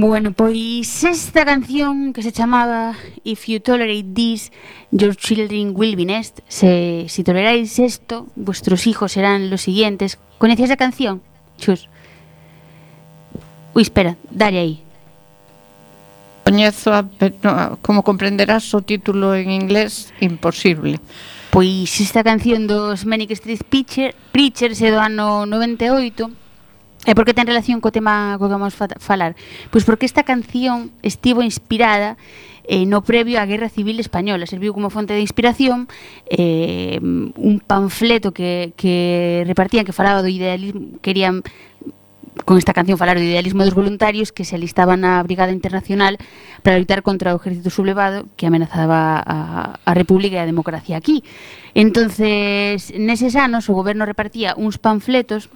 Bueno, pois esta canción que se chamaba If you tolerate this, your children will be next Se, si toleráis esto, vuestros hijos serán los siguientes. ¿Conocías la canción? Chus. Ui, espera, dale aí Coñezo, a como comprenderás o título en inglés, imposible. Pois esta canción dos Manic Street Preacher, Preachers é do ano 98 E por que ten relación co tema co que vamos fa falar? Pois porque esta canción estivo inspirada eh, no previo á Guerra Civil Española. Serviu como fonte de inspiración eh, un panfleto que, que repartían que falaba do idealismo, querían con esta canción falar do idealismo dos voluntarios que se alistaban na Brigada Internacional para lutar contra o ejército sublevado que amenazaba a, a República e a democracia aquí. Entonces, neses anos o goberno repartía uns panfletos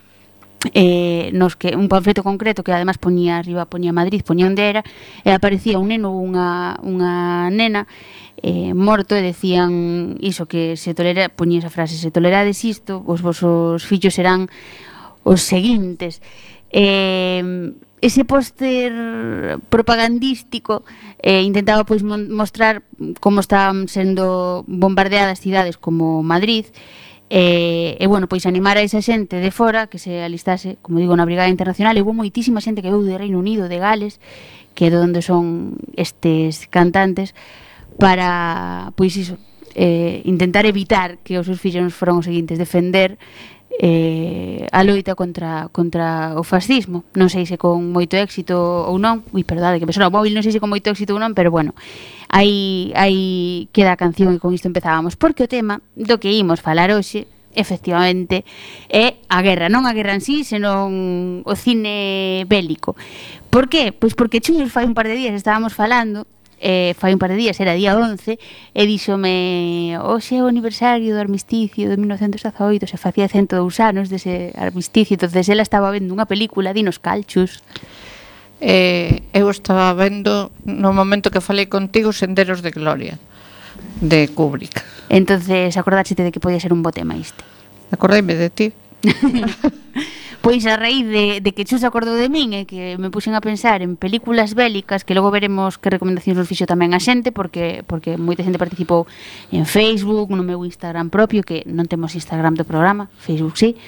eh, nos que un panfleto concreto que además poñía arriba, poñía Madrid, poñía onde era, e aparecía un neno unha, unha nena eh, morto e decían iso que se tolera, poñía esa frase, se tolerades isto, os vosos fillos serán os seguintes. Eh, ese póster propagandístico eh, intentaba pois mostrar como están sendo bombardeadas cidades como Madrid, E, e bueno, pois animar a esa xente de fora que se alistase, como digo, na Brigada Internacional. E hubo moitísima xente que veu de Reino Unido, de Gales, que é onde son estes cantantes para, pois iso, eh, intentar evitar que os seus fillos foran os seguintes, defender eh, a loita contra, contra o fascismo. Non sei se con moito éxito ou non. Ui, perdade, que me sona o móvil. Non sei se con moito éxito ou non pero bueno, aí, aí queda a canción e con isto empezábamos. Porque o tema do que imos falar hoxe efectivamente é a guerra, non a guerra en sí, senón o cine bélico. Por que? Pois porque Chus fai un par de días estábamos falando eh, fai un par de días, era día 11, e díxome, hoxe é o aniversario do armisticio de 1918, se facía 102 anos dese armisticio, entonces ela estaba vendo unha película, Dinos Calchus. Eh, eu estaba vendo, no momento que falei contigo, Senderos de Gloria, de Kubrick. Entonces, acordáxete de que podía ser un bote maiste. Acordaime de ti. Pois a raíz de, de que Chus acordou de min e que me puxen a pensar en películas bélicas que logo veremos que recomendacións nos fixo tamén a xente porque porque moita xente participou en Facebook, no meu Instagram propio que non temos Instagram do programa, Facebook sí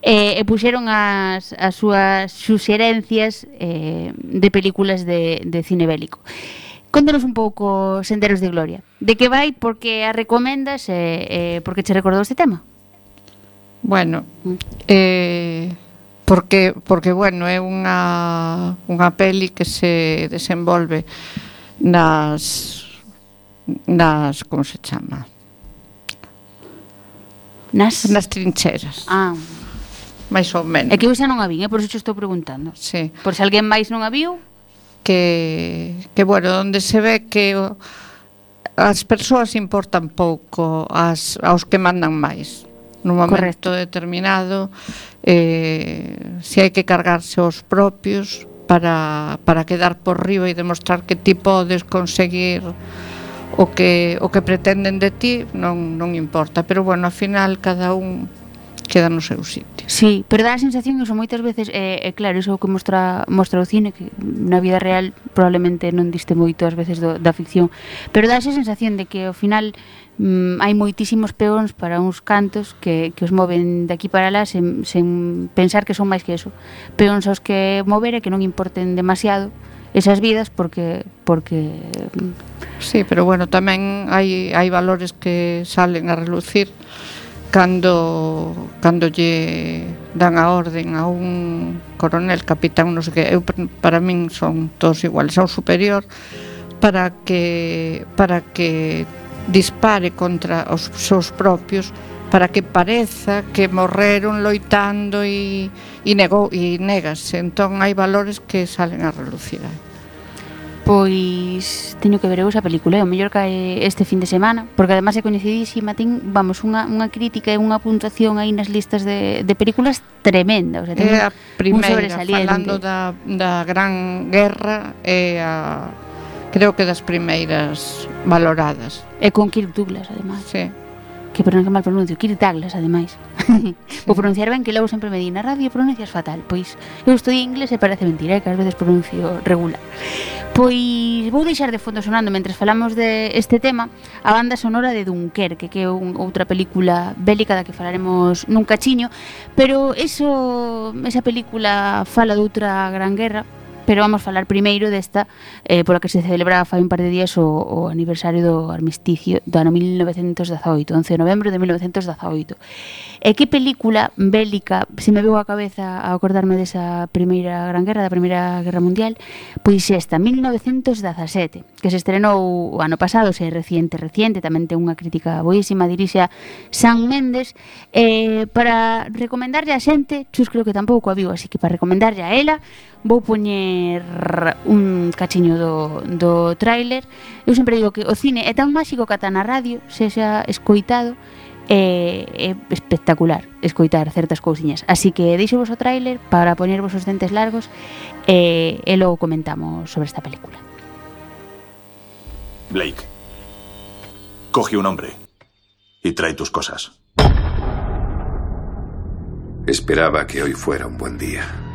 eh, e puxeron as, as súas suxerencias eh, de películas de, de cine bélico. Contanos un pouco Senderos de Gloria. De que vai, porque a recomendas e eh, eh, porque che recordou este tema? Bueno, mm. eh, porque porque bueno, é unha unha peli que se desenvolve nas nas como se chama? Nas nas trincheras. Ah. Mais ou menos. É que eu xa non a vin, é por iso estou preguntando. Sí. Por se alguén máis non a viu, que que bueno, onde se ve que as persoas importan pouco as aos que mandan máis nun momento Correcto. determinado eh, se hai que cargarse os propios para, para quedar por riba e demostrar que ti podes conseguir o que, o que pretenden de ti non, non importa pero bueno, ao final cada un queda no seu sitio. Sí, pero dá a sensación iso moitas veces é, eh, é claro, iso que mostra mostra o cine que na vida real probablemente non diste moito ás veces do, da ficción, pero dá esa sensación de que ao final mm, hai moitísimos peóns para uns cantos que, que os moven de aquí para lá sen, sen pensar que son máis que eso. Peóns aos que mover e que non importen demasiado esas vidas porque porque Sí, pero bueno, tamén hai hai valores que salen a relucir cando cando lle dan a orden a un coronel, capitán, non sei que, eu para min son todos iguales, ao superior para que para que dispare contra os seus propios para que pareza que morreron loitando e, e, negou, e negase. Entón hai valores que salen a relucir. Pois teño que ver eu esa película, é o mellor cae este fin de semana, porque además é coñecidísima, ten, vamos, unha, unha crítica e unha puntuación aí nas listas de, de películas tremenda. O sea, é a primeira, falando da, da gran guerra, é a creo que das primeiras valoradas. E con Kirk Douglas, ademais. Sí. Que perdón que mal pronuncio, Kirk Douglas, ademais. Sí. Vou pronunciar ben que logo sempre me di na radio pronuncias fatal, pois eu estudei inglés e parece mentira eh, que ás veces pronuncio regular. Pois vou deixar de fondo sonando mentre falamos de este tema a banda sonora de Dunkerque, que é un, outra película bélica da que falaremos nun cachiño, pero eso esa película fala de outra gran guerra, pero vamos falar primeiro desta eh, pola que se celebra fai un par de días o, o aniversario do armisticio do ano 1918, 11 de novembro de 1918. E que película bélica se me veu a cabeza a acordarme desa primeira gran guerra, da primeira guerra mundial, pois esta, 1917, que se estrenou o ano pasado, se é reciente, reciente, tamén ten unha crítica boísima, dirixe a San Méndez, eh, para recomendarlle a xente, xus creo que tampouco a viu, así que para recomendarlle a ela, vou poñer poñer un cachiño do, do tráiler. Eu sempre digo que o cine é tan máxico que ata na radio se xa escoitado é, é espectacular escoitar certas cousiñas. Así que deixo vos o tráiler para poñer vos os dentes largos e, e logo comentamos sobre esta película. Blake, coge un hombre y trae tus cosas. Esperaba que hoy fuera un buen día.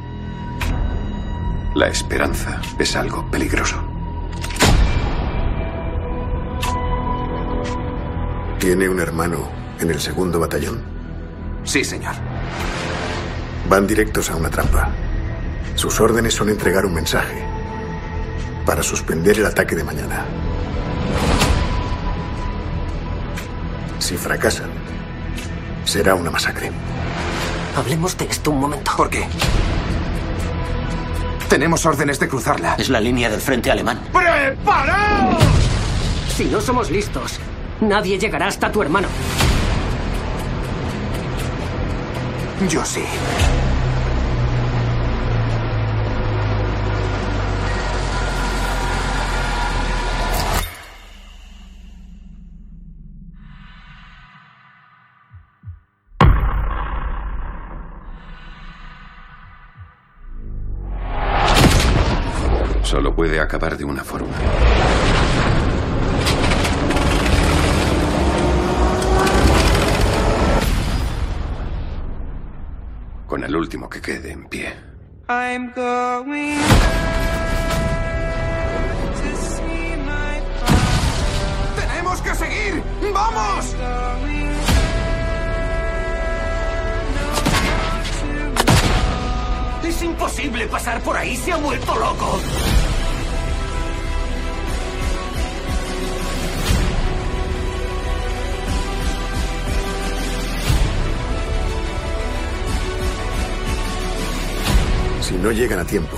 La esperanza es algo peligroso. Tiene un hermano en el segundo batallón. Sí, señor. Van directos a una trampa. Sus órdenes son entregar un mensaje para suspender el ataque de mañana. Si fracasan, será una masacre. Hablemos de esto un momento. ¿Por qué? Tenemos órdenes de cruzarla. Es la línea del frente alemán. ¡Preparaos! Si no somos listos, nadie llegará hasta tu hermano. Yo sí. Solo puede acabar de una forma. Con el último que quede en pie. I'm going to see my ¡Tenemos que seguir! ¡Vamos! Es imposible pasar por ahí, se ha vuelto loco. Si no llegan a tiempo,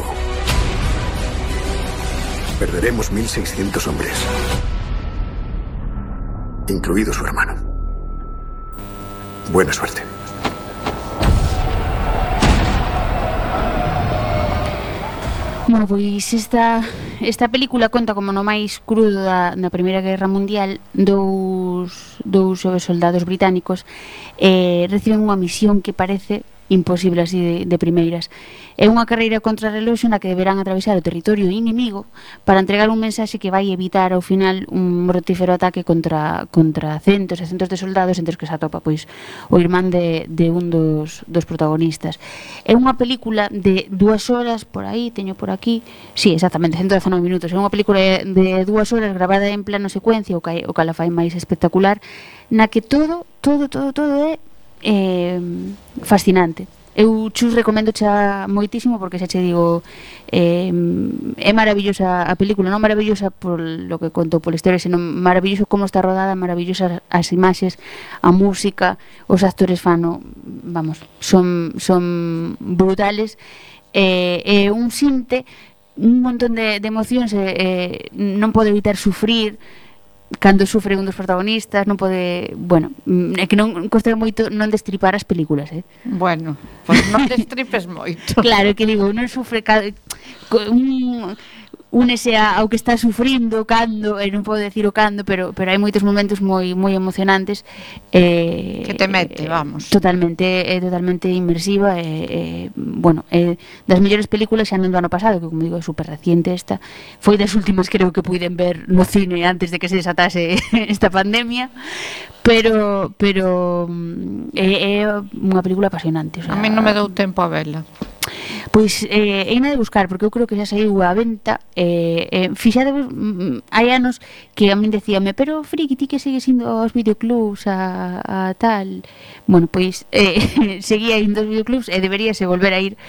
perderemos 1.600 hombres, incluido su hermano. Buena suerte. Bueno, pois esta, esta película conta como no máis crudo da, da Primeira Guerra Mundial dous, dous soldados británicos eh, reciben unha misión que parece imposible así de, de primeiras. É unha carreira contra reloxo na que deberán atravesar o territorio inimigo para entregar un mensaxe que vai evitar ao final un mortífero ataque contra, contra centos e centos de soldados entre os que se atopa pois o irmán de, de un dos, dos protagonistas. É unha película de dúas horas por aí, teño por aquí, sí, exactamente, 119 minutos. É unha película de, dúas horas gravada en plano secuencia, o que, o que la fai máis espectacular, na que todo, todo, todo, todo é eh, fascinante. Eu chus recomendo xa moitísimo porque xa che digo eh, é maravillosa a película, non maravillosa por lo que conto pola historia, senón maravilloso como está rodada, maravillosas as imaxes, a música, os actores fano, vamos, son, son brutales eh, é un sinte un montón de, de emocións eh, non pode evitar sufrir cando sufre un dos protagonistas non pode, bueno, mm, é que non costa moito non destripar as películas, eh. Bueno, pois non destripes moito. claro, que digo, non sufre ca... un únese a, ao que está sufrindo cando, e non podo decir o cando, pero pero hai moitos momentos moi moi emocionantes eh, que te mete, eh, vamos. Totalmente eh, totalmente inmersiva e eh, eh, bueno, eh, das mellores películas xa non do ano pasado, que como digo, é super reciente esta. Foi das últimas creo que puiden ver no cine antes de que se desatase esta pandemia, pero pero mm, é, é unha película apasionante, o sea, A mí non me dou tempo a vela. Pois eh, eina de buscar, porque eu creo que xa saiu a venta eh, eh, Fixade, mm, mm, hai anos que a min decíame Pero friki, ti que sigues indo aos videoclubs a, a tal Bueno, pois eh, seguía indo aos videoclubs e deberíase volver a ir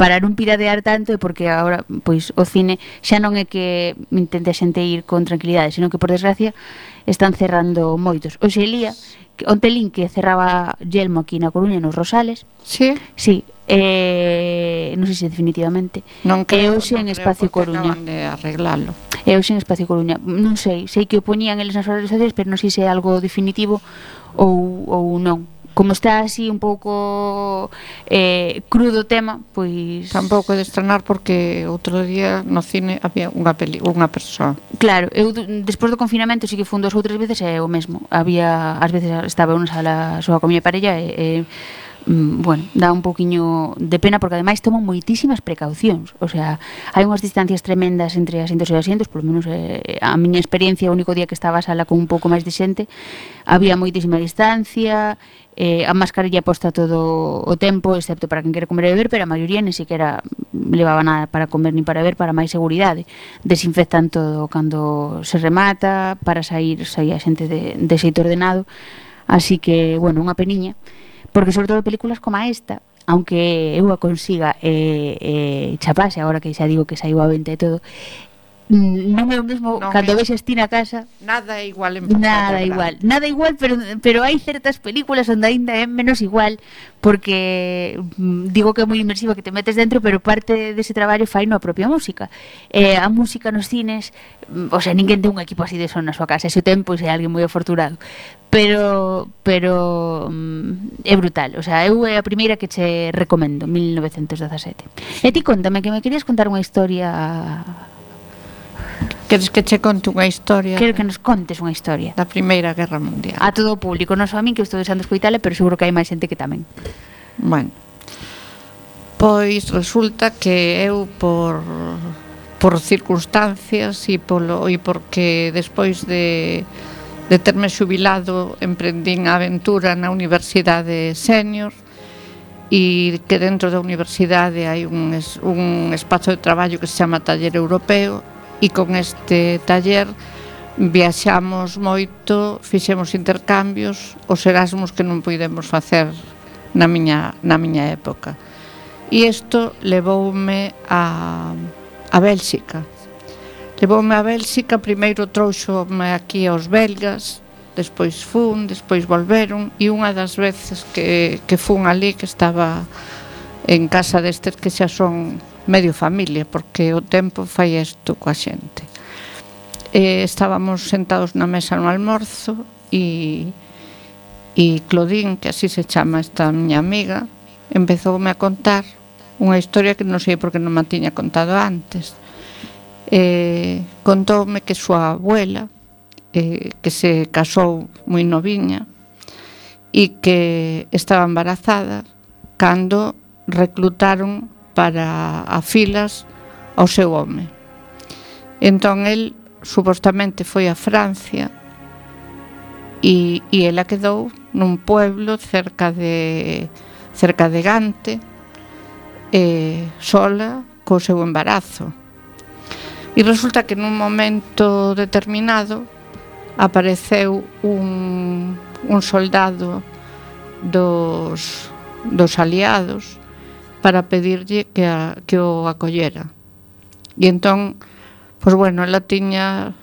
Para non piradear tanto e porque agora pois o cine xa non é que intente xente ir con tranquilidade Senón que por desgracia están cerrando moitos Oxe, Elía, onte lin que cerraba Yelmo aquí na Coruña nos Rosales Sí? Sí, eh, non sei se definitivamente. Non creo, e hoxe en Espacio creo, Coruña. de arreglalo e hoxe en Espacio Coruña. Non sei, sei que o poñían eles nas redes pero non sei se é algo definitivo ou, ou non. Como está así un pouco eh, crudo o tema, pois tampouco de estrenar porque outro día no cine había unha peli, unha persoa. Claro, eu despois do confinamento sí que fun dos ou tres veces e é o mesmo. Había ás veces estaba unha sala soa con miña parella e, e mm, bueno, dá un poquinho de pena porque ademais toman moitísimas precaucións, o sea, hai unhas distancias tremendas entre asientos e asientos, polo menos eh, a miña experiencia o único día que estaba a sala con un pouco máis de xente, había moitísima distancia, eh, a mascarilla posta todo o tempo, excepto para quen quere comer e beber, pero a maioría ni siquiera levaba nada para comer ni para beber, para máis seguridade. Desinfectan todo cando se remata, para sair saía xente de, de xeito ordenado, así que, bueno, unha peniña porque sobre todo películas como esta aunque eu a consiga eh, eh, chapase agora que xa digo que saiu a venta e todo mm, non é o mesmo non cando ves ti na casa. Nada é igual en nada igual nada igual pero pero hai certas películas onde aínda é menos igual porque mm, digo que é moi inmersiva que te metes dentro pero parte dese traballo fai no a propia música. Eh, a música nos cines mm, o sea, ninguén ten un equipo así de son na súa casa. Ese tempo se é alguén moi afortunado pero pero mm, é brutal, o sea, eu é a primeira que che recomendo, 1917. E ti contame que me querías contar unha historia Queres que che conte unha historia? Quero que nos contes unha historia. Da Primeira Guerra Mundial. A todo o público, non só a min que estou desando escoitale, pero seguro que hai máis xente que tamén. Bueno. Pois resulta que eu por por circunstancias e polo e porque despois de de terme xubilado emprendín a aventura na Universidade Senior e que dentro da universidade hai un, es, un espazo de traballo que se chama Taller Europeo e con este taller viaxamos moito, fixemos intercambios, os Erasmus que non puidemos facer na miña, na miña época. E isto levoume a, a Bélxica, Levoume a Bélxica, primeiro trouxome aquí aos belgas, despois fun, despois volveron e unha das veces que, que fun ali que estaba en casa destes que xa son medio familia porque o tempo fai isto coa xente. E estábamos sentados na mesa no almorzo e, e Clodín, que así se chama esta miña amiga empezoume a contar unha historia que non sei porque non me tiña contado antes eh, contoume que súa abuela eh, que se casou moi noviña e que estaba embarazada cando reclutaron para a filas ao seu home. Entón el supostamente foi a Francia e, e ela quedou nun pueblo cerca de cerca de Gante eh, sola co seu embarazo. E resulta que nun momento determinado apareceu un, un soldado dos, dos aliados para pedirlle que, a, que o acollera. E entón, pois bueno, ela tiña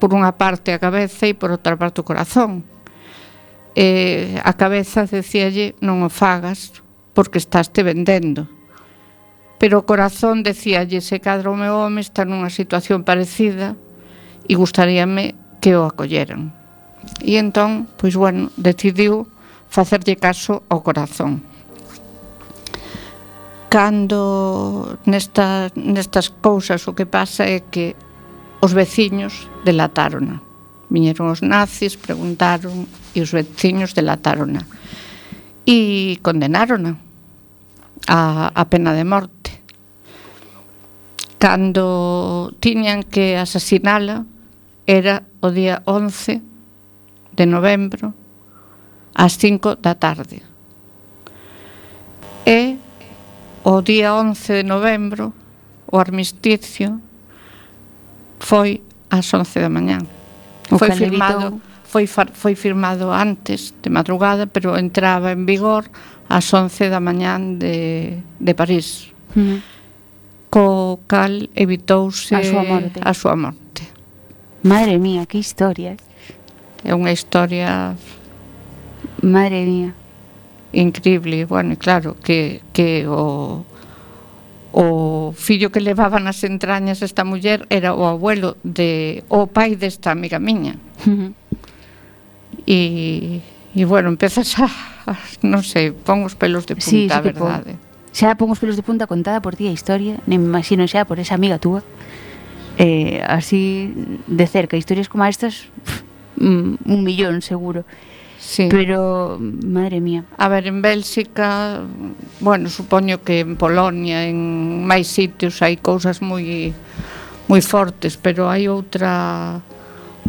por unha parte a cabeza e por outra parte o corazón. Eh, a cabeza decíalle non o fagas porque estás te vendendo pero o corazón decíalle se cadra o meu home está nunha situación parecida e gustaríame que o acolleran. E entón, pois bueno, decidiu facerlle caso ao corazón. Cando nesta, nestas cousas o que pasa é que os veciños delatárona. Viñeron os nazis, preguntaron e os veciños delatárona. E condenárona a, a pena de morte. Cando tiñan que asasinala era o día 11 de novembro, ás 5 da tarde. E o día 11 de novembro, o armisticio, foi ás 11 da mañán. O foi firmado foi, foi firmado antes de madrugada, pero entraba en vigor ás 11 da mañán de, de París. Uh. Co cal evitouse a súa morte. A súa morte. Madre mía, que historia. Eh. É unha historia... Madre mía. Increíble. Bueno, claro, que, que o o fillo que levaba nas entrañas esta muller era o abuelo de o pai desta amiga miña. Uh e, e bueno, empezas a, a non sei, pon os pelos de punta, sí, sí verdade. Pon. Xa pon os pelos de punta contada por ti a historia, nem me imagino xa por esa amiga túa. Eh, así de cerca, historias como estas pff, mm, un millón seguro. Sí. Pero, madre mía. A ver, en Bélxica, bueno, supoño que en Polonia, en máis sitios hai cousas moi moi fortes, pero hai outra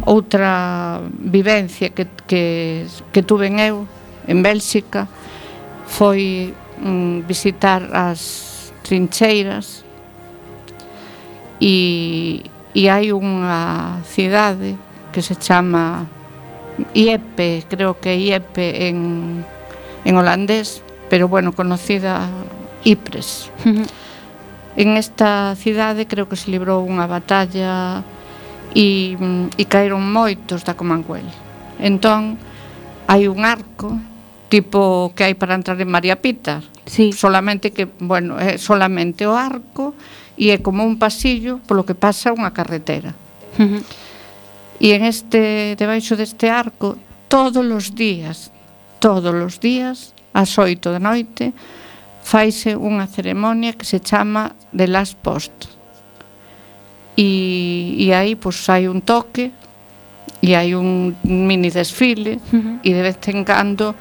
outra vivencia que, que, que tuven eu en Bélxica foi mm, visitar as trincheiras e, e hai unha cidade que se chama Iepe, creo que Iepe en, en holandés, pero bueno, conocida Ypres. en esta cidade creo que se librou unha batalla e, mm, e caeron moitos da Comanguel. Entón, hai un arco tipo que hai para entrar en María Pita. Sí. Solamente que, bueno, é solamente o arco e é como un pasillo polo que pasa unha carretera. Uh -huh. E en este, debaixo deste arco, todos os días, todos os días, ás oito da noite, faise unha ceremonia que se chama de las postas e, e aí pois hai un toque e hai un mini desfile uh -huh. e de vez en cando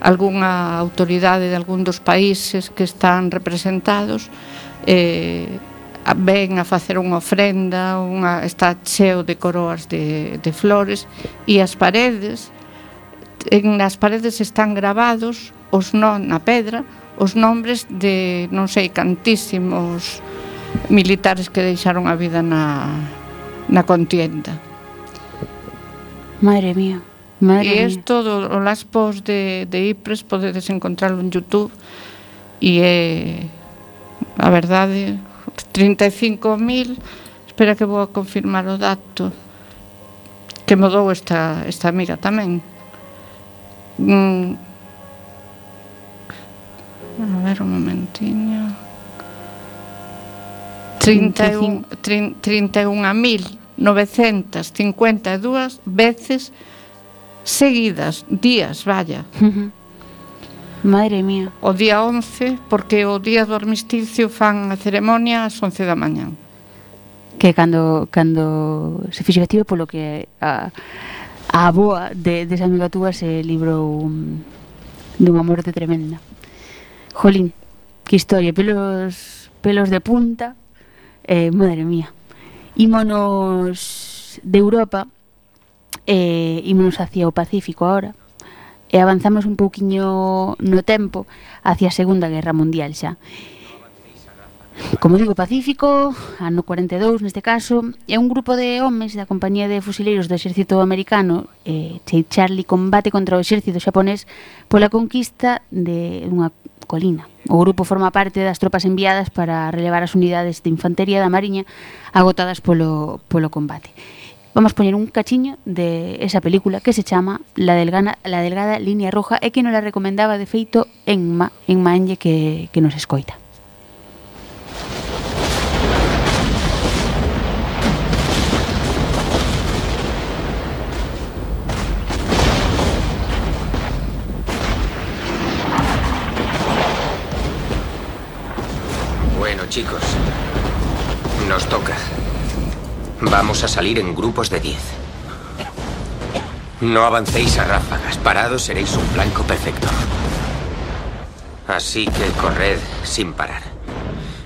algunha autoridade de algún dos países que están representados eh, ven a facer unha ofrenda, unha, está cheo de coroas de, de flores e as paredes en as paredes están gravados os non na pedra os nombres de non sei cantísimos militares que deixaron a vida na, na contienda. Madre mía. Madre e isto do o Last Post de, de Ipres podedes encontrarlo en Youtube e é a verdade 35.000 espera que vou a confirmar o dato que me dou esta, esta amiga tamén mm. a ver un momentiño 31.952 31, veces seguidas, días, vaya. Madre mía. O día 11, porque o día do armisticio fan a ceremonia ás 11 da mañán. Que cando, cando se fixe efectivo polo que a, a aboa de, de amiga túa se librou um, dunha morte tremenda. Jolín, que historia, pelos, pelos de punta, eh, madre mía, ímonos de Europa, eh, ímonos hacia o Pacífico ahora, e avanzamos un pouquiño no tempo hacia a Segunda Guerra Mundial xa. Como digo, Pacífico, ano 42 neste caso, é un grupo de homes da compañía de fusileiros do exército americano, eh, Charlie combate contra o exército xaponés pola conquista de unha Colina. O grupo forma parte das tropas enviadas para relevar as unidades de infantería da Mariña agotadas polo, polo combate. Vamos poñer un cachiño de esa película que se chama La delgana, La delgada línea roja e que nos la recomendaba de feito Enma, Enma Enlle que, que nos escoita. Chicos. Nos toca. Vamos a salir en grupos de 10. No avancéis a ráfagas. Parados seréis un blanco perfecto. Así que corred sin parar.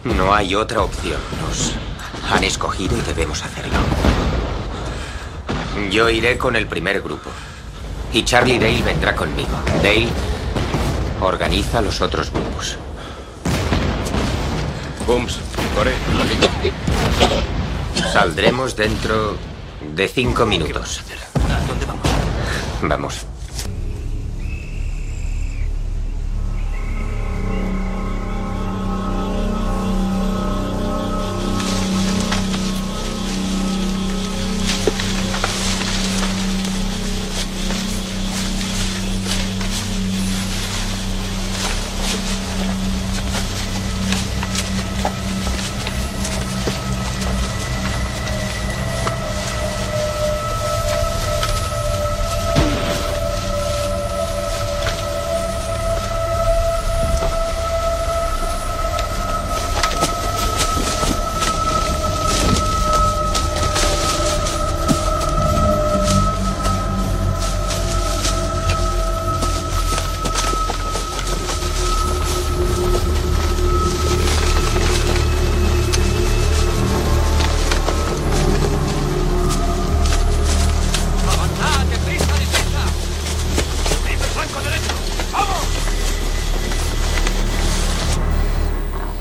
No hay otra opción. Nos han escogido y debemos hacerlo. Yo iré con el primer grupo. Y Charlie Dale vendrá conmigo. Dale organiza los otros grupos. Saldremos dentro de cinco minutos. ¿A dónde vamos? Vamos.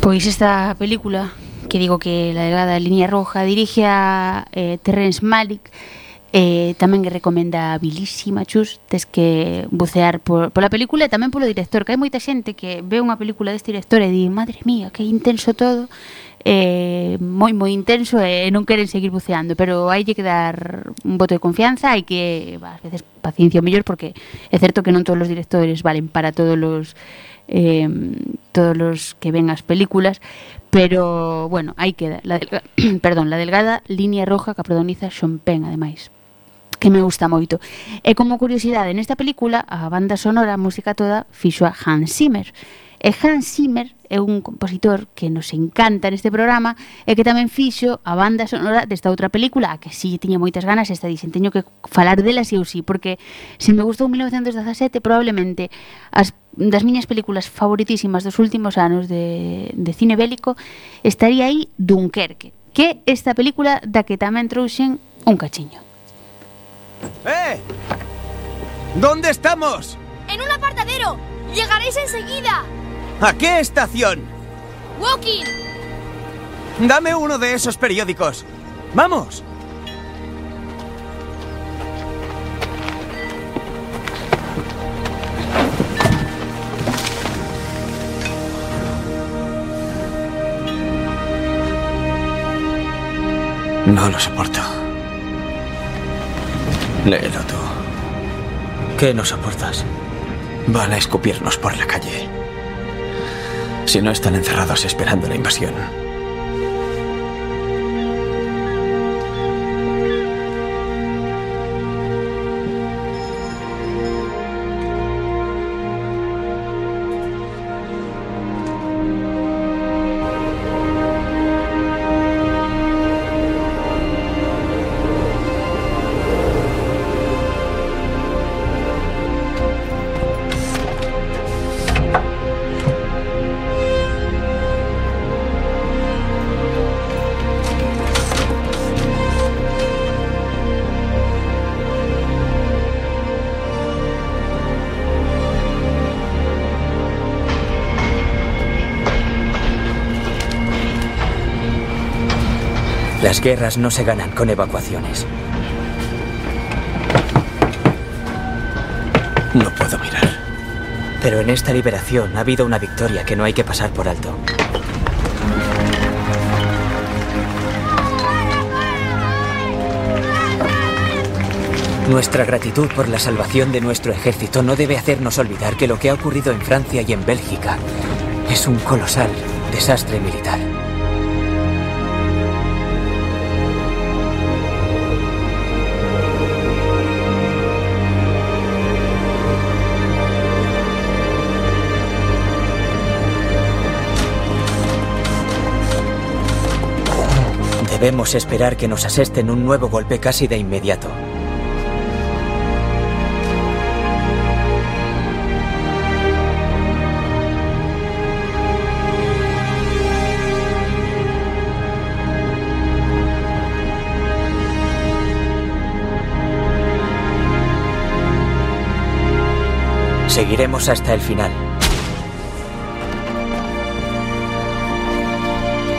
Pois esta película que digo que la delgada línea roja dirige a eh, Terrence Malick eh, tamén é recomendabilísima chus, tes que bucear por, pola película e tamén polo director que hai moita xente que ve unha película deste director e di, madre mía, que intenso todo eh, moi moi intenso e eh, non queren seguir buceando pero hai que dar un voto de confianza hai que, ás veces, paciencia o mellor porque é certo que non todos os directores valen para todos os eh, todos los que ven as películas, pero bueno, aí queda, la delga, perdón, la delgada línea roja que protagoniza Sean Penn, ademais que me gusta moito. E como curiosidade, nesta película, a banda sonora, a música toda, fixo a Hans Zimmer, E Hans Zimmer é un compositor que nos encanta neste programa e que tamén fixo a banda sonora desta outra película, a que si sí, tiña moitas ganas esta dixen, teño que falar dela si ou si, porque se me gustou 1917 probablemente as das miñas películas favoritísimas dos últimos anos de, de cine bélico estaría aí Dunkerque, que esta película da que tamén trouxen un cachiño. ¡Eh! ¿Dónde estamos? ¡En un apartadero! ¡Llegaréis enseguida! ¿A qué estación? ¡Walking! Dame uno de esos periódicos. ¡Vamos! No lo soporto. Léelo tú. ¿Qué no soportas? Van a escupirnos por la calle. Si no están encerrados esperando la invasión. Las guerras no se ganan con evacuaciones. No puedo mirar. Pero en esta liberación ha habido una victoria que no hay que pasar por alto. Nuestra gratitud por la salvación de nuestro ejército no debe hacernos olvidar que lo que ha ocurrido en Francia y en Bélgica es un colosal desastre militar. Debemos esperar que nos asesten un nuevo golpe casi de inmediato. Seguiremos hasta el final.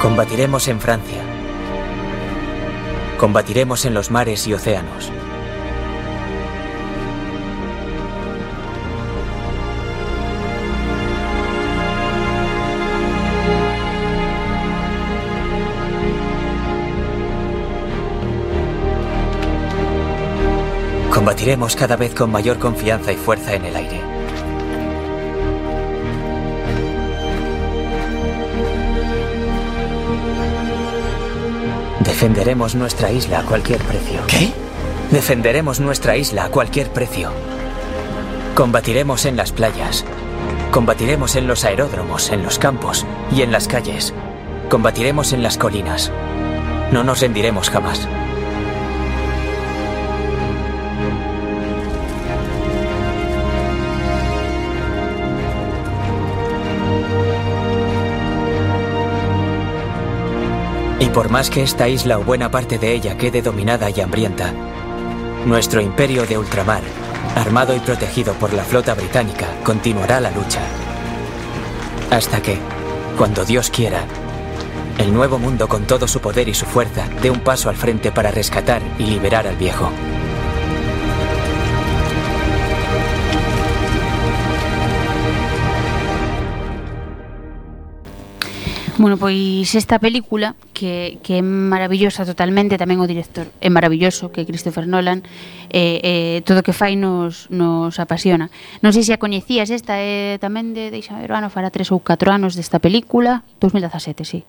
Combatiremos en Francia. Combatiremos en los mares y océanos. Combatiremos cada vez con mayor confianza y fuerza en el aire. Defenderemos nuestra isla a cualquier precio. ¿Qué? Defenderemos nuestra isla a cualquier precio. Combatiremos en las playas. Combatiremos en los aeródromos, en los campos y en las calles. Combatiremos en las colinas. No nos rendiremos jamás. Y por más que esta isla o buena parte de ella quede dominada y hambrienta, nuestro imperio de ultramar, armado y protegido por la flota británica, continuará la lucha. Hasta que, cuando Dios quiera, el nuevo mundo con todo su poder y su fuerza dé un paso al frente para rescatar y liberar al viejo. Bueno, pois esta película que, que é maravillosa totalmente, tamén o director é maravilloso, que é Christopher Nolan, eh, eh, todo o que fai nos, nos apasiona. Non sei se a coñecías esta, é eh, tamén de, deixa ver, ano, fará tres ou catro anos desta película, 2017, sí.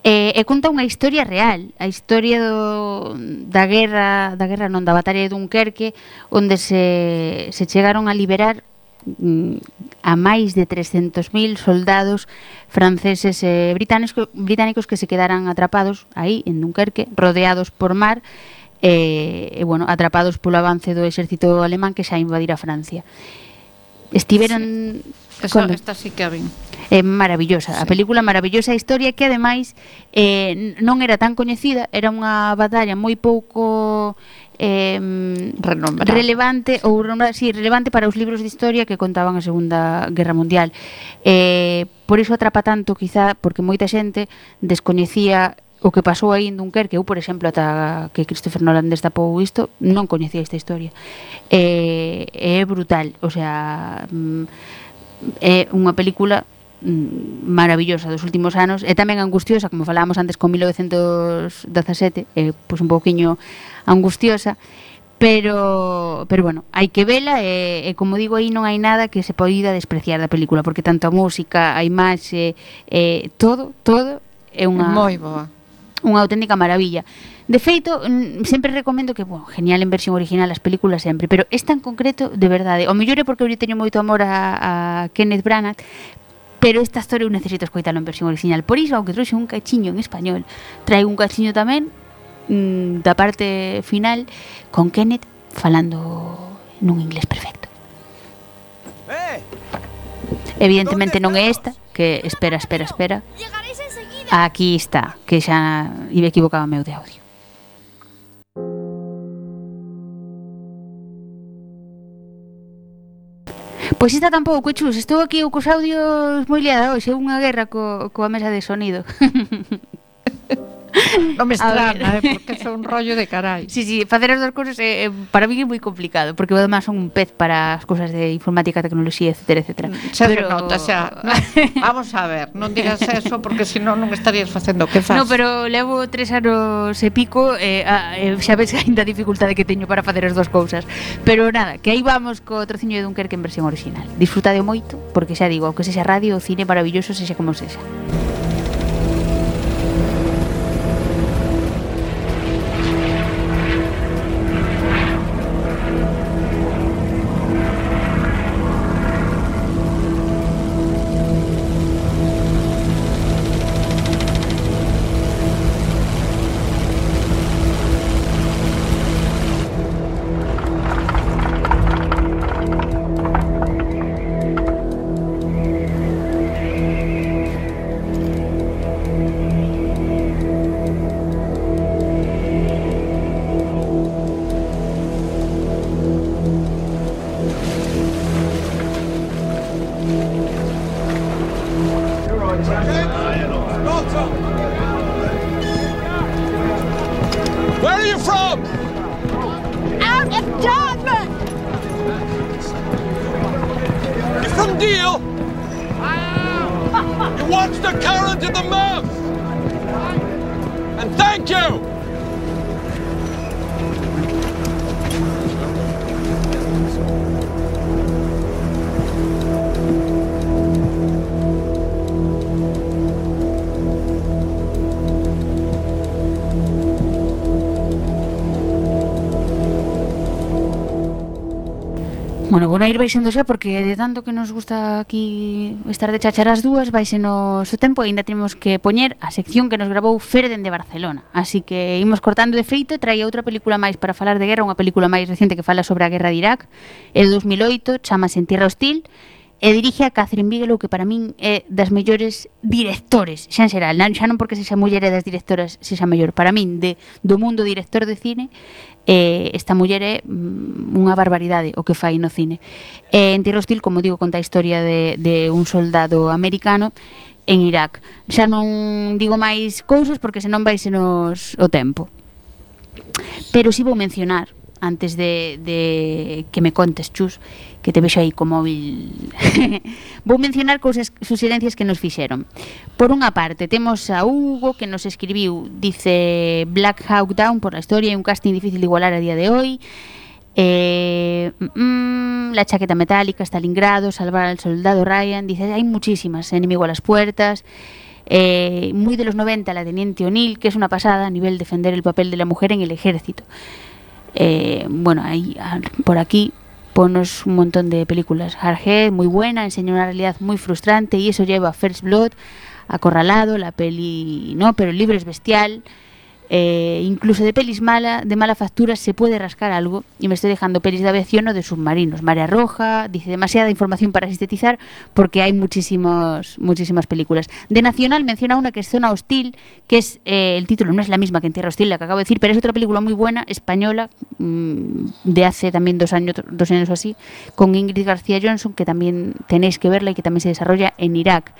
E, e conta unha historia real, a historia do, da guerra, da guerra non, da batalla de Dunkerque, onde se, se chegaron a liberar Mm, a máis de 300.000 soldados franceses e británicos, británicos que se quedaran atrapados aí en Dunkerque, rodeados por mar e, e bueno, atrapados polo avance do exército alemán que xa invadira Francia. Estiveron sí. Esa, esta sí que a vin. É eh, maravillosa, sí. a película maravillosa, a historia que ademais eh, non era tan coñecida, era unha batalla moi pouco eh, Renombrada. relevante ou sí, relevante para os libros de historia que contaban a Segunda Guerra Mundial. Eh, por iso atrapa tanto, quizá, porque moita xente descoñecía o que pasou aí en Dunkerque, eu, por exemplo, ata que Christopher Nolan destapou isto, non coñecía esta historia. É, é brutal, o sea, mm, é unha película mm, maravillosa dos últimos anos e tamén angustiosa, como falábamos antes con 1917, eh, pois un pouquiño angustiosa, pero pero bueno, hai que vela e, e como digo aí non hai nada que se poida despreciar da película, porque tanto a música, a imaxe, eh, todo, todo é unha moi boa unha auténtica maravilla. De feito, sempre recomendo que, bueno, genial en versión original as películas sempre, pero esta en concreto, de verdade, o mellor é porque eu teño moito amor a, a Kenneth Branagh, pero esta historia eu necesito escoitalo en versión original. Por iso, aunque trouxe un cachiño en español, traigo un cachiño tamén mm, da parte final con Kenneth falando nun inglés perfecto. Eh! Evidentemente non é esta, que espera, espera, espera. Llega Aquí está, que xa iba equivocado meu de audio. Pois esta tampouco, chus, estou aquí eu cos audios moi liada hoxe, unha guerra co, coa mesa de sonido. non me estrana, eh, porque son un rollo de carai. Sí, sí, facer as dúas cousas é, eh, para mí é moi complicado, porque además son un pez para as cousas de informática, tecnoloxía, etc, etc. Mm, xa pero... nota, xa. No, vamos a ver, non digas eso porque senón non estarías facendo o que faz. No, pero levo tres anos e pico eh, a, eh, xa ves ainda a dificultade que teño para facer as dúas cousas. Pero nada, que aí vamos co trociño de Dunkerque en versión original. Disfrutade moito, porque xa digo, que sexa radio, cine maravilloso, sexa como sexa. Thank you! Bueno, vou na ir baixando xa porque de tanto que nos gusta aquí estar de chachar as dúas, baixenos o tempo e ainda temos que poñer a sección que nos grabou Ferden de Barcelona. Así que imos cortando de feito, traía outra película máis para falar de guerra, unha película máis recente que fala sobre a guerra de Irak, el 2008, chamase En Tierra Hostil, e dirige a Catherine Bigelow que para min é das mellores directores. Xa en xeral, non, xa non porque se xa muller é das directoras se xa mellor, para min de, do mundo director de cine eh, esta muller é mm, unha barbaridade o que fai no cine. Eh, en Tierra Hostil, como digo, conta a historia de, de un soldado americano en Irak xa non digo máis cousas porque senón vai senos o tempo. Pero si vou mencionar antes de, de que me contes, Chus, que te vexo aí co móvil. vou mencionar cousas, suxerencias que nos fixeron. Por unha parte, temos a Hugo que nos escribiu, dice Black Hawk Down por la historia e un casting difícil de igualar a día de hoy. Eh, mm, la chaqueta metálica, Stalingrado, salvar al soldado Ryan, dice, hay muchísimas, enemigo a las puertas. Eh, muy de los 90, la teniente O'Neill, que es una pasada a nivel defender el papel de la mujer en el ejército. Eh, bueno, ahí, ah, por aquí ponos un montón de películas. Hardhead, muy buena, enseña una realidad muy frustrante y eso lleva a First Blood, Acorralado, la peli, no, pero el libro es bestial. Eh, incluso de pelis mala, de mala factura se puede rascar algo y me estoy dejando pelis de aviación o de submarinos. Marea Roja, dice demasiada información para sintetizar porque hay muchísimos, muchísimas películas. De Nacional menciona una que es Zona Hostil, que es eh, el título, no es la misma que en Tierra Hostil, la que acabo de decir, pero es otra película muy buena, española, mm, de hace también dos años, dos años o así, con Ingrid García Johnson, que también tenéis que verla y que también se desarrolla en Irak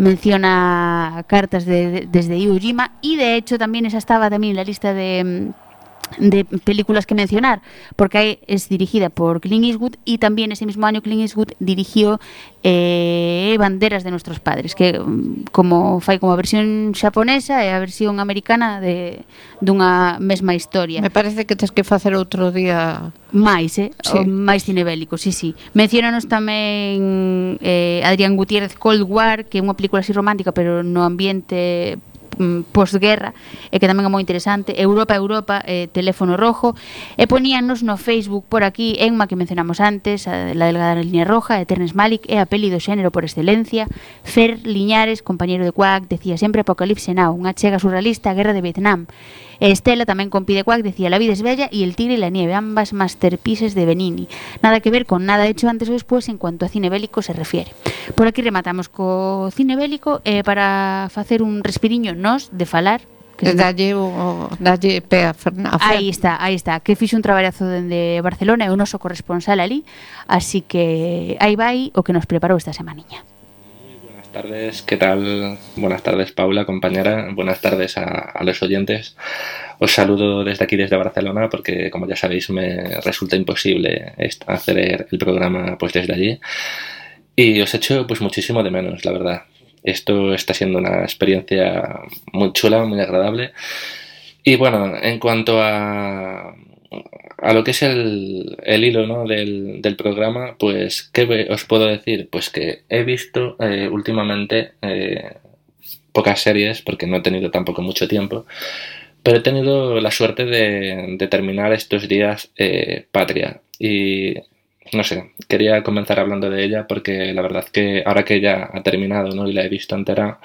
menciona cartas de- de- desde Iwo Jima y de hecho también esa estaba también en la lista de, mm, de películas que mencionar, porque es dirigida por Clint Eastwood y también ese mismo año Clint Eastwood dirigió eh, Banderas de nuestros padres, que mm, como fai como a versión xaponesa e a versión americana de dunha mesma historia. Me parece que tes que facer outro día máis, eh? Sí. O máis cinebélico, sí, sí. Menciónanos tamén eh, Adrián Gutiérrez Cold War, que é unha película así romántica, pero no ambiente Mm, posguerra e que tamén é moi interesante Europa, Europa, eh, Teléfono Rojo e poníanos no Facebook por aquí Enma que mencionamos antes a, La Delgada Línea Roja, Eternes Malik é a peli do xénero por excelencia. Fer Liñares, compañeiro de Quack decía sempre Apocalipse Now, unha chega surrealista a Guerra de Vietnam. E Estela tamén con Pide Quack decía La vida es bella e El tigre e la nieve ambas masterpieces de Benini nada que ver con nada hecho antes ou despois en cuanto a cine bélico se refiere. Por aquí rematamos co cine bélico eh, para facer un respiriño no nos de falar Que dalle, o, dalle pe a Fernando. Aí está, aí está, que fixo un traballazo dende Barcelona e o noso corresponsal ali, así que aí vai o que nos preparou esta semaniña. Buenas tardes, ¿qué tal? Buenas tardes, Paula, compañera. Buenas tardes a, a los oyentes. Os saludo desde aquí, desde Barcelona, porque como ya sabéis me resulta imposible hacer el programa pues desde allí. Y os echo pues muchísimo de menos, la verdad. Esto está siendo una experiencia muy chula, muy agradable. Y bueno, en cuanto a, a lo que es el, el hilo ¿no? del, del programa, pues, ¿qué os puedo decir? Pues que he visto eh, últimamente eh, pocas series, porque no he tenido tampoco mucho tiempo, pero he tenido la suerte de, de terminar estos días eh, Patria. Y no sé, quería comenzar hablando de ella porque la verdad que ahora que ya ha terminado ¿no? y la he visto entera,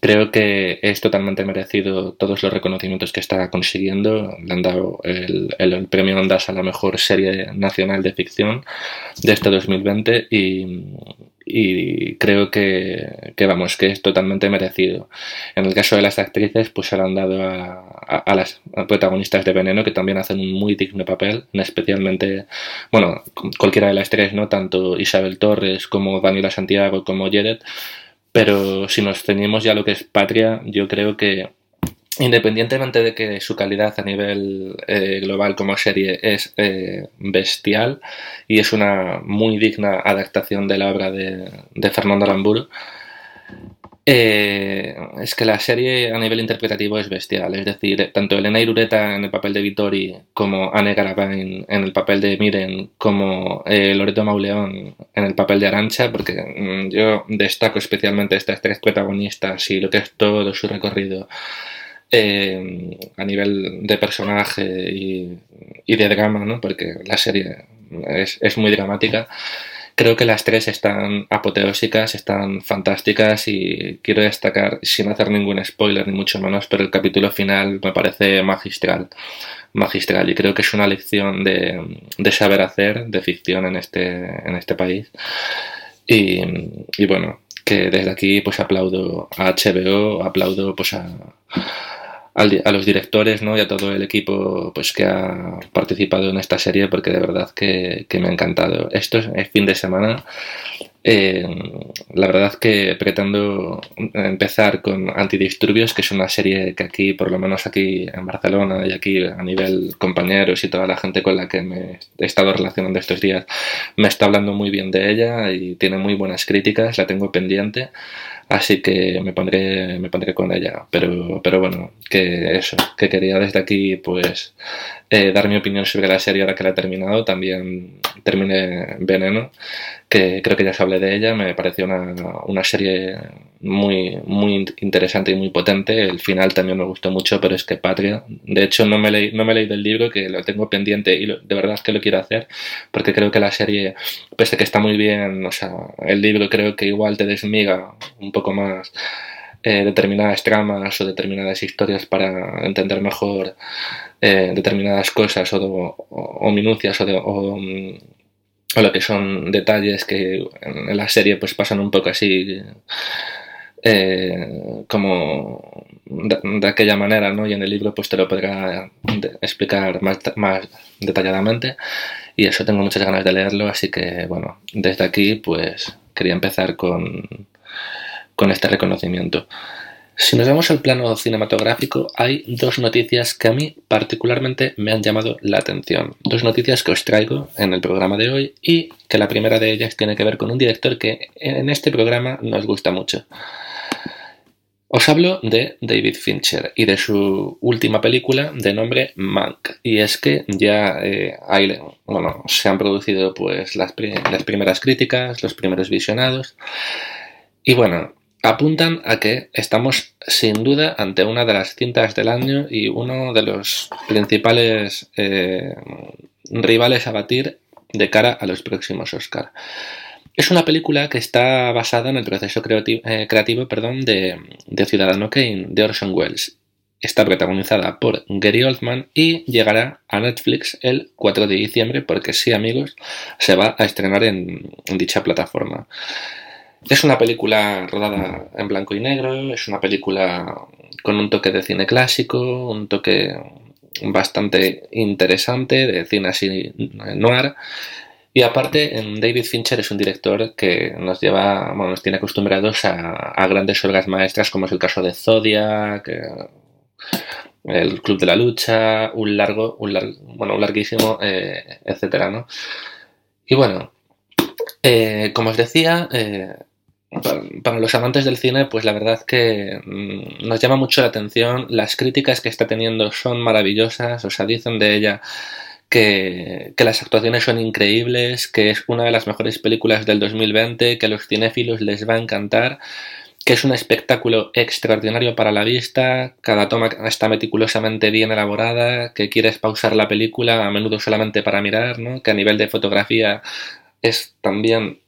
creo que es totalmente merecido todos los reconocimientos que está consiguiendo. Le han dado el, el- premio Ondas a la mejor serie nacional de ficción de este 2020 y, y creo que, vamos, que es totalmente merecido. En el caso de las actrices, pues se lo han dado a, a- a las protagonistas de Veneno, que también hacen un muy digno papel, especialmente, bueno, cualquiera de las tres, ¿no? Tanto Isabel Torres como Daniela Santiago como Jared, pero si nos ceñimos ya a lo que es Patria, yo creo que independientemente de que su calidad a nivel eh, global como serie es eh, bestial y es una muy digna adaptación de la obra de, Fernando Aramburu, eh, es que la serie a nivel interpretativo es bestial. Es decir, tanto Elena Irureta en el papel de Vittori, como Anne Garabin en el papel de Miren, como Loreto Mauleón en el papel de Arancha, porque mm, yo destaco especialmente estas tres protagonistas y lo que es todo su recorrido eh, a nivel de personaje y, de drama, ¿no? porque la serie es, es muy dramática. Creo que las tres están apoteósicas, están fantásticas y quiero destacar, sin hacer ningún spoiler ni mucho menos, pero el capítulo final me parece magistral. Magistral y creo que es una lección de, de saber hacer, de ficción en este, en este país. Y, y bueno, que desde aquí pues aplaudo a HBO, aplaudo pues a, al- a los directores ¿no? y a todo el equipo pues que ha participado en esta serie porque de verdad que, que me ha encantado. Esto es fin de semana. eh, la verdad que pretendo empezar con Antidisturbios, que es una serie que aquí, por lo menos aquí en Barcelona y aquí a nivel compañeros y toda la gente con la que me he estado relacionando estos días, me está hablando muy bien de ella y tiene muy buenas críticas, la tengo pendiente. Así que me pondré, me pondré con ella. Pero, pero bueno, que eso, que quería desde aquí pues eh, dar mi opinión sobre la serie ahora que la he terminado. También terminé Veneno, que creo que ya os hablé de ella. Me pareció una, una serie muy, muy interesante y muy potente. El final también me gustó mucho, pero es que Patria. De hecho, no me, leí, no me he leído el libro, que lo tengo pendiente y lo- de verdad que lo quiero hacer, porque creo que la serie, pese a que está muy bien, o sea, el libro creo que igual te desmiga un poco más eh, determinadas tramas o determinadas historias para entender mejor eh, determinadas cosas o, minucias o, de- mm, o lo que son detalles que en la serie pues pasan un poco así eh, como de, de aquella manera, ¿no? Y en el libro pues te lo podrá explicar más detalladamente y eso tengo muchas ganas de leerlo, así que bueno, desde aquí pues quería empezar con, con este reconocimiento. Si nos vamos al plano cinematográfico, hay dos noticias que a mí particularmente me han llamado la atención. Dos noticias que os traigo en el programa de hoy y que la primera de ellas tiene que ver con un director que en este programa nos gusta mucho. Os hablo de David Fincher y de su última película de nombre Mank. Y es que ya eh, hay, bueno, se han producido pues las, las primeras críticas, los primeros visionados. Y bueno, apuntan a que estamos sin duda ante una de las cintas del año y uno de los principales eh, rivales a batir de cara a los próximos Oscar. Es una película que está basada en el proceso creati- eh, creativo perdón, de, Ciudadano Kane, de Orson Welles. Está protagonizada por Gary Oldman y llegará a Netflix el 4 de diciembre porque sí amigos, se va a estrenar en, en dicha plataforma. Es una película rodada en blanco y negro, es una película con un toque de cine clásico, un toque bastante interesante de cine así noir. Y aparte, David Fincher es un director que nos lleva, bueno, nos tiene acostumbrados a, grandes obras maestras, como es el caso de Zodiac, eh, el Club de la Lucha, un largo, un lar- bueno, un larguísimo, eh, etcétera, ¿no? Y bueno, eh, como os decía, eh, para, los amantes del cine, pues la verdad que mm, nos llama mucho la atención. Las críticas que está teniendo son maravillosas, o sea, dicen de ella que, que las actuaciones son increíbles, que es una de las mejores películas del 2020, que a los cinéfilos les va a encantar, que es un espectáculo extraordinario para la vista, cada toma está meticulosamente bien elaborada, que quieres pausar la película a menudo solamente para mirar, ¿no? que a nivel de fotografía es también,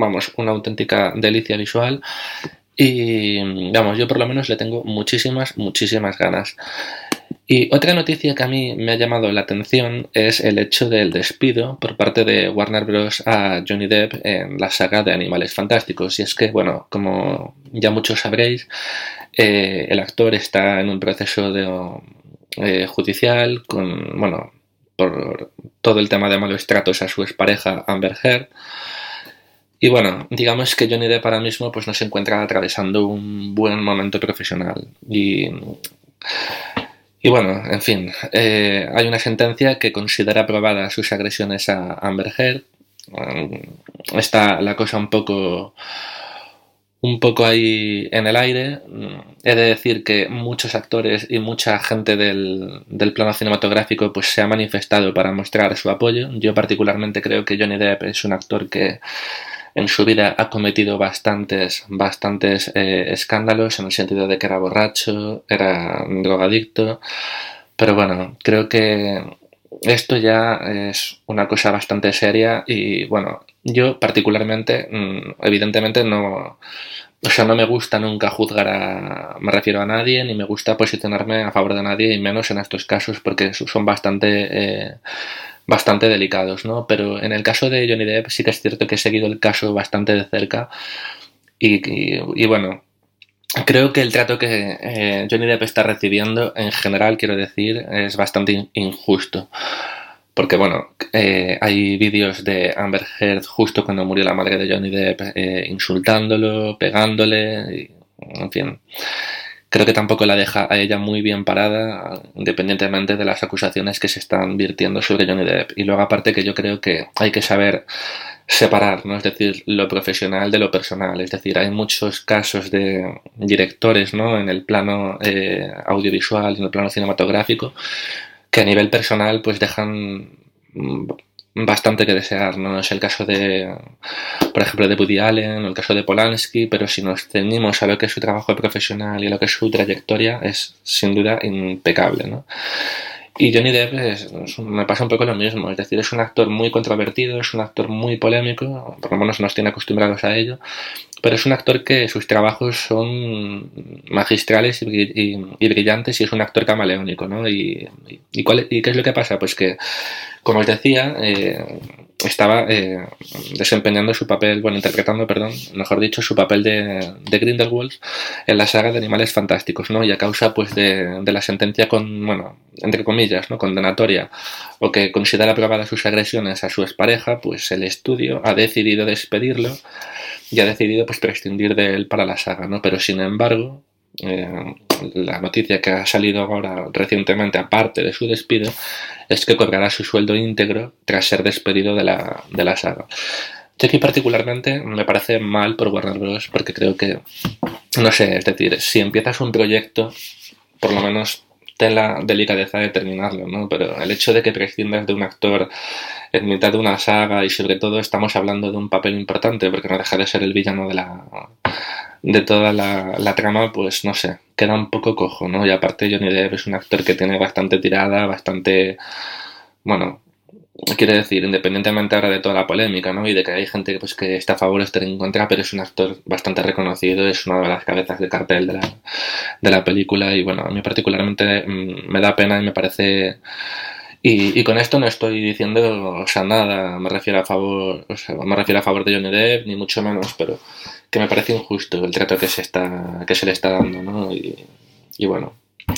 vamos, una auténtica delicia visual. Y, vamos, yo por lo menos le tengo muchísimas, muchísimas ganas. Y otra noticia que a mí me ha llamado la atención es el hecho del despido por parte de Warner Bros. a Johnny Depp en la saga de Animales Fantásticos. Y es que, bueno, como ya muchos sabréis, eh, el actor está en un proceso de, eh, judicial con, bueno, por todo el tema de malos tratos a su expareja Amber Heard. Y bueno, digamos que Johnny Depp ahora mismo pues no se encuentra atravesando un buen momento profesional. Y Y bueno, en fin, eh, hay una sentencia que considera aprobadas sus agresiones a Amber Heard. Mm, Está la cosa un poco un poco ahí en el aire. Mm, He de decir que muchos actores y mucha gente del, del plano cinematográfico pues se ha manifestado para mostrar su apoyo. Yo particularmente creo que Johnny Depp es un actor que en su vida ha cometido bastantes, bastantes eh, escándalos en el sentido de que era borracho, era drogadicto, pero bueno, creo que esto ya es una cosa bastante seria y bueno, yo particularmente, mm, evidentemente no, o sea, no me gusta nunca juzgar a, me refiero a nadie, ni me gusta posicionarme a favor de nadie, y menos en estos casos porque son bastante, eh, bastante delicados, ¿no? Pero en el caso de Johnny Depp sí que es cierto que he seguido el caso bastante de cerca y, bueno, creo que el trato que eh, Johnny Depp está recibiendo en general, quiero decir, es bastante in- injusto. Porque bueno, eh, hay vídeos de Amber Heard justo cuando murió la madre de Johnny Depp eh, insultándolo, pegándole, en fin. Creo que tampoco la deja a ella muy bien parada, independientemente de las acusaciones que se están virtiendo sobre Johnny Depp. Y luego aparte que yo creo que hay que saber separar, ¿no? Es decir, lo profesional de lo personal. Es decir, hay muchos casos de directores, ¿no? En el plano eh, audiovisual en el plano cinematográfico que a nivel personal pues dejan mm, bastante que desear, ¿no? Es el caso de, por ejemplo, de Woody Allen, el caso de Polanski, pero si nos ceñimos a lo que es su trabajo profesional y lo que es su trayectoria, es sin duda impecable, ¿no? Y Johnny Depp es- es me pasa un poco lo mismo, es decir, es un actor muy controvertido, es un actor muy polémico, por lo menos nos tiene acostumbrados a ello, pero es un actor que sus trabajos son magistrales y, y- y brillantes y es un actor camaleónico, ¿no? Y- y cuál- ¿y qué es lo que pasa? Pues que, como os decía, eh, estaba eh, desempeñando su papel, bueno, interpretando, perdón, mejor dicho, su papel de, de Grindelwald en la saga de Animales Fantásticos, ¿no? Y a causa, pues, de, de la sentencia con, bueno, entre comillas, ¿no? Condenatoria, o que considera aprobadas sus agresiones a su expareja, pues el estudio ha decidido despedirlo y ha decidido, pues, prescindir de él para la saga, ¿no? Pero, sin embargo, eh, la noticia que ha salido ahora recientemente, aparte de su despido, es que cobrará su sueldo íntegro tras ser despedido de la, de la saga. Yo aquí particularmente me parece mal por Warner Bros. porque creo que, no sé, es decir, si empiezas un proyecto, por lo menos ten la delicadeza de terminarlo, ¿no? Pero el hecho de que prescindas de un actor en mitad de una saga y sobre todo estamos hablando de un papel importante porque no deja de ser el villano de la de toda la, la trama, pues no sé, queda un poco cojo, ¿no? Y aparte Johnny Depp es un actor que tiene bastante tirada, bastante, bueno, quiero decir, independientemente ahora de toda la polémica, ¿no? Y de que hay gente pues, que está a favor o está en contra, pero es un actor bastante reconocido, es una de las cabezas de cartel de la, de la película y bueno, a mí particularmente mm, me da pena y me parece... Y, y con esto no estoy diciendo, o sea, nada, me refiero a favor, o sea, me refiero a favor de Johnny Depp, ni mucho menos, pero que me parece injusto el trato que se está, que se le está dando, ¿no? Y, y bueno,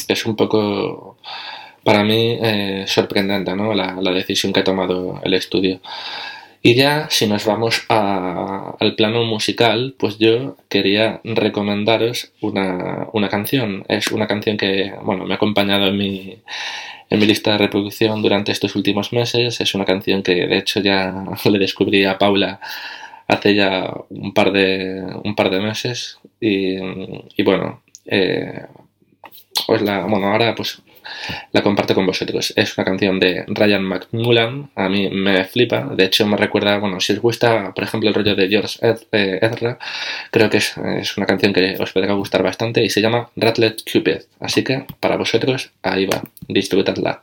es un poco para mí eh, sorprendente, ¿no? La, la decisión que ha tomado el estudio. Y ya, si nos vamos a- al plano musical, pues yo quería recomendaros una, una canción. Es una canción que, bueno, me ha acompañado en mi, en mi lista de reproducción durante estos últimos meses. Es una canción que, de hecho, ya le descubrí a Paula hace ya un par de, un par de meses. Y, bueno, eh, os la, bueno, ahora pues la comparto con vosotros. Es una canción de Ryan McMullan, a mí me flipa, de hecho me recuerda, bueno, si os gusta, por ejemplo, el rollo de George eh, Ezra, creo que es, es una canción que os podrá gustar bastante y se llama Ratlet Cupid, así que para vosotros, ahí va, disfrutadla.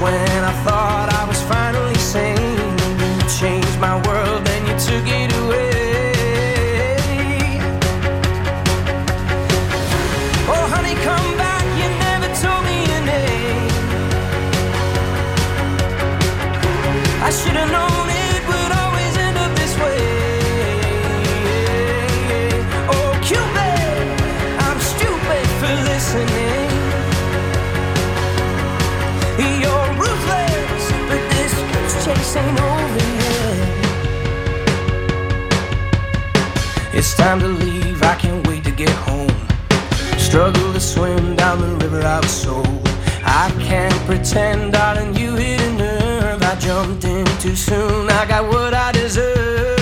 when I thought I was finally sane, you changed my world ain't over yet. It's time to leave, I can't wait to get home. Struggle to swim down the river I was sold. I can't pretend, darling, you hit a nerve. I jumped in too soon, I got what I deserve.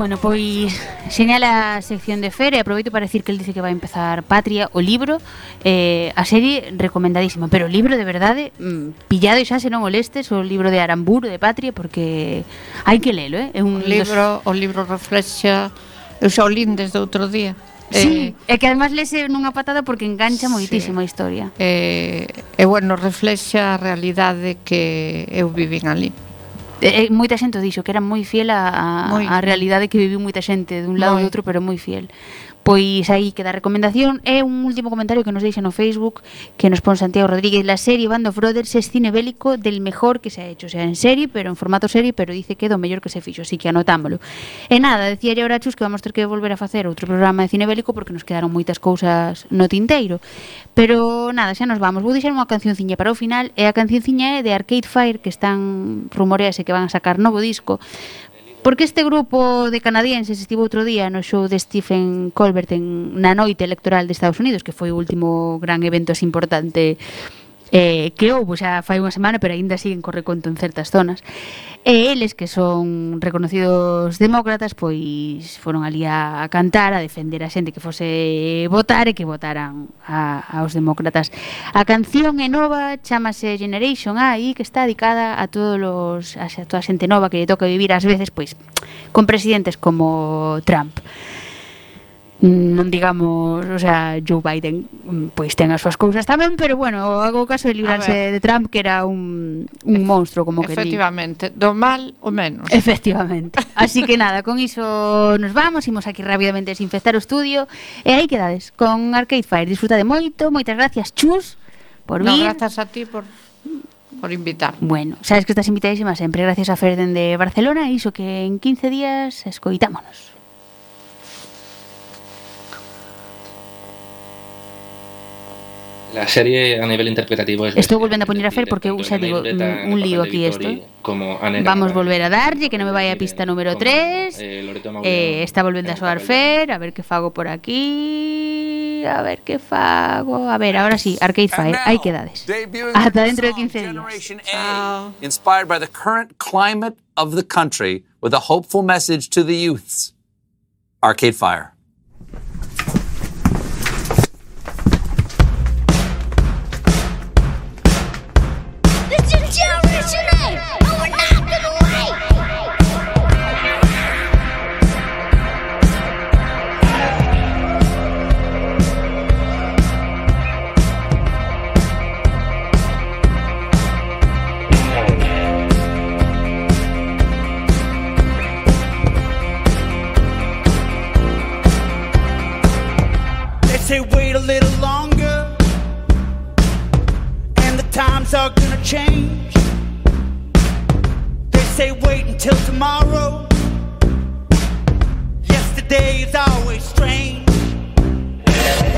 Bueno, pois señala a sección de Fer e aproveito para decir que el dice que vai empezar Patria, o libro, eh, a serie recomendadísima, pero o libro de verdade, mm, pillado xa se non molestes, o libro de Aramburu de Patria, porque hai que lelo, eh? É un o libro, dos... o libro reflexa, eu xa o lin desde outro día. Sí, eh, é e que además lese nunha patada porque engancha sí, moitísimo a historia. Eh, e bueno, reflexa a realidade que eu vivín ali. Eh, eh, moita xente dixo que era moi fiel a, a, moi. a realidade que viviu moita xente dun lado moi. e outro, pero moi fiel. Pois aí queda a recomendación e un último comentario que nos deixa no Facebook que nos pon Santiago Rodríguez la serie Band of Brothers es cine bélico del mejor que se ha hecho, o sea, en serie, pero en formato serie, pero dice que do mellor que se fixo, así que anotámolo. E nada, decía ahora Chus que vamos ter que volver a facer outro programa de cine bélico porque nos quedaron moitas cousas no tinteiro. Pero nada, xa nos vamos. Vou deixar unha cancionciña para o final e a cancionciña é de Arcade Fire que están rumorease que van a sacar novo disco Porque este grupo de canadienses estivo outro día no show de Stephen Colbert en, na noite electoral de Estados Unidos, que foi o último gran evento así importante eh, que houve xa fai unha semana, pero aínda siguen co reconto en certas zonas. E eles que son reconocidos demócratas, pois foron ali a cantar, a defender a xente que fose votar e que votaran a, aos demócratas. A canción é nova, chamase Generation A e que está dedicada a todos los a, a toda a xente nova que lle toca vivir ás veces pois con presidentes como Trump non digamos, o sea, Joe Biden mm, pois ten as súas cousas tamén, pero bueno, hago caso de librarse de Trump que era un, un monstro como que Efectivamente, di. do mal o menos. Efectivamente. Así que nada, con iso nos vamos, imos aquí rapidamente desinfectar o estudio e aí quedades con Arcade Fire. Disfruta de moito, moitas gracias, Chus, por no, vir. grazas a ti por por invitar. Bueno, sabes que estás invitadísima sempre, gracias a Ferden de Barcelona, e iso que en 15 días escoitámonos. La serie a nivel interpretativo es Estou volvendo a poñer a Fer porque eu xa digo, un, un lío aquí Anne Vamos Gamba, volver a darlle, que non me vaya a pista número 3. eh, Eh, está volvendo a soar Fer, a ver que fago por aquí. A ver que fago. A ver, ahora sí, Arcade Fire, aí quedades. Hasta dentro de 15 días. A, inspired by the current climate of the country with a hopeful message to the youths. Arcade Fire. Change. They say wait until tomorrow. Yesterday is always strange.